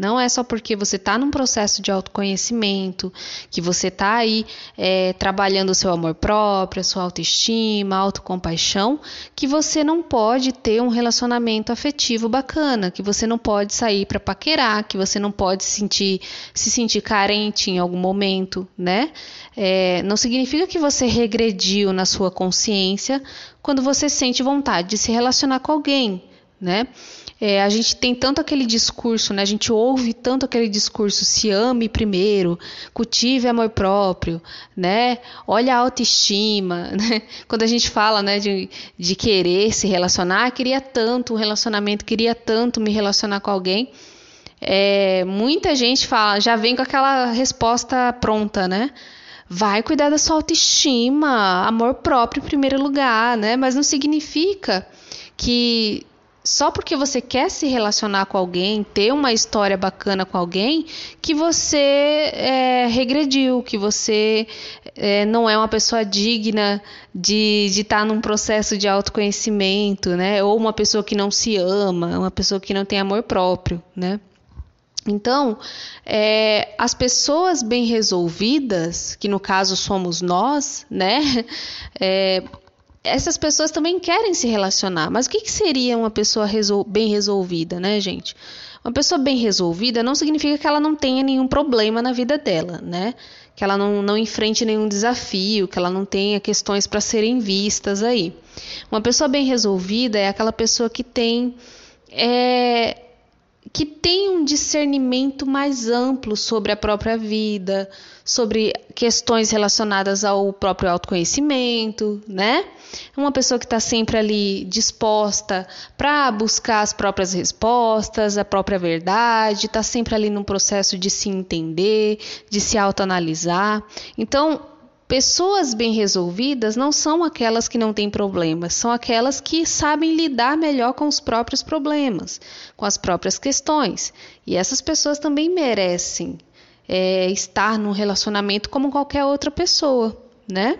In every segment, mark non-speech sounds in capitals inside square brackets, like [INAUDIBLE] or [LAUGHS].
Não é só porque você está num processo de autoconhecimento, que você está aí é, trabalhando o seu amor próprio, a sua autoestima, autocompaixão, que você não pode ter um relacionamento afetivo bacana, que você não pode sair para paquerar, que você não pode sentir, se sentir carente em algum momento, né? É, não significa que você regrediu na sua consciência quando você sente vontade de se relacionar com alguém, né? É, a gente tem tanto aquele discurso, né? A gente ouve tanto aquele discurso, se ame primeiro, cultive amor próprio, né? Olha a autoestima, [LAUGHS] né? Quando a gente fala, né, de, de querer se relacionar, queria tanto um relacionamento, queria tanto me relacionar com alguém. É, muita gente fala, já vem com aquela resposta pronta, né? Vai cuidar da sua autoestima, amor próprio em primeiro lugar, né? Mas não significa que só porque você quer se relacionar com alguém, ter uma história bacana com alguém, que você é, regrediu, que você é, não é uma pessoa digna de estar tá num processo de autoconhecimento, né? Ou uma pessoa que não se ama, uma pessoa que não tem amor próprio, né? Então, é, as pessoas bem resolvidas, que no caso somos nós, né? É, essas pessoas também querem se relacionar. Mas o que, que seria uma pessoa resol bem resolvida, né, gente? Uma pessoa bem resolvida não significa que ela não tenha nenhum problema na vida dela, né? Que ela não, não enfrente nenhum desafio, que ela não tenha questões para serem vistas aí. Uma pessoa bem resolvida é aquela pessoa que tem. É, que tem um discernimento mais amplo sobre a própria vida, sobre questões relacionadas ao próprio autoconhecimento, né? Uma pessoa que está sempre ali disposta para buscar as próprias respostas, a própria verdade, está sempre ali num processo de se entender, de se autoanalisar. Então, Pessoas bem resolvidas não são aquelas que não têm problemas, são aquelas que sabem lidar melhor com os próprios problemas, com as próprias questões. E essas pessoas também merecem é, estar num relacionamento como qualquer outra pessoa, né?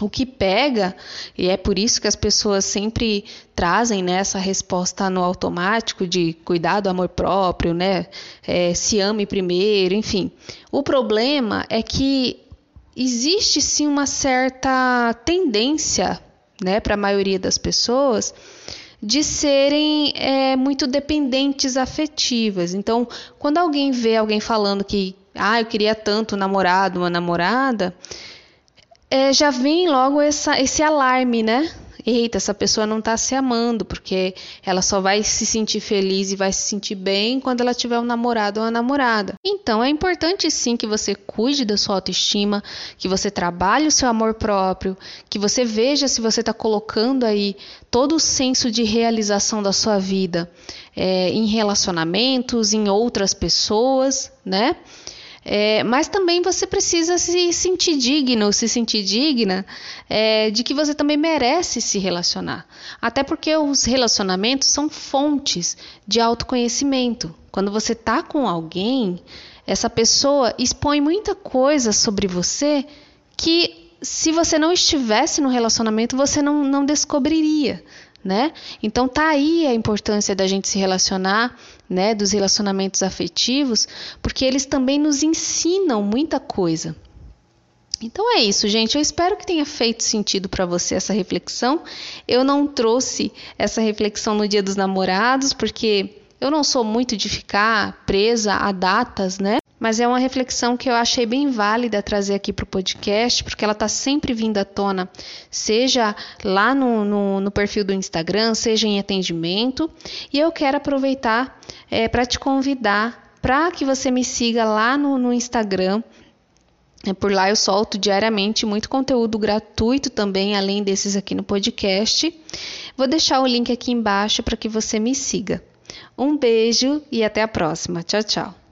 O que pega, e é por isso que as pessoas sempre trazem né, essa resposta no automático de cuidar do amor próprio, né? É, se ame primeiro, enfim. O problema é que existe sim uma certa tendência, né, para a maioria das pessoas, de serem é, muito dependentes afetivas. Então, quando alguém vê alguém falando que, ah, eu queria tanto um namorado, uma namorada, é, já vem logo essa, esse alarme, né? Eita, essa pessoa não está se amando, porque ela só vai se sentir feliz e vai se sentir bem quando ela tiver um namorado ou uma namorada. Então é importante sim que você cuide da sua autoestima, que você trabalhe o seu amor próprio, que você veja se você está colocando aí todo o senso de realização da sua vida é, em relacionamentos, em outras pessoas, né? É, mas também você precisa se sentir digno, se sentir digna é, de que você também merece se relacionar. Até porque os relacionamentos são fontes de autoconhecimento. Quando você está com alguém, essa pessoa expõe muita coisa sobre você que se você não estivesse no relacionamento, você não, não descobriria né? Então tá aí a importância da gente se relacionar, né, dos relacionamentos afetivos, porque eles também nos ensinam muita coisa. Então é isso, gente. Eu espero que tenha feito sentido para você essa reflexão. Eu não trouxe essa reflexão no Dia dos Namorados, porque eu não sou muito de ficar presa a datas, né? Mas é uma reflexão que eu achei bem válida trazer aqui para o podcast, porque ela está sempre vindo à tona, seja lá no, no, no, perfil do Instagram, seja em atendimento. E eu quero aproveitar é, para te convidar para que você me siga lá no, no Instagram. É, por lá eu solto diariamente muito conteúdo gratuito também, além desses aqui no podcast. Vou deixar o link aqui embaixo para que você me siga. Um beijo e até a próxima. Tchau, tchau.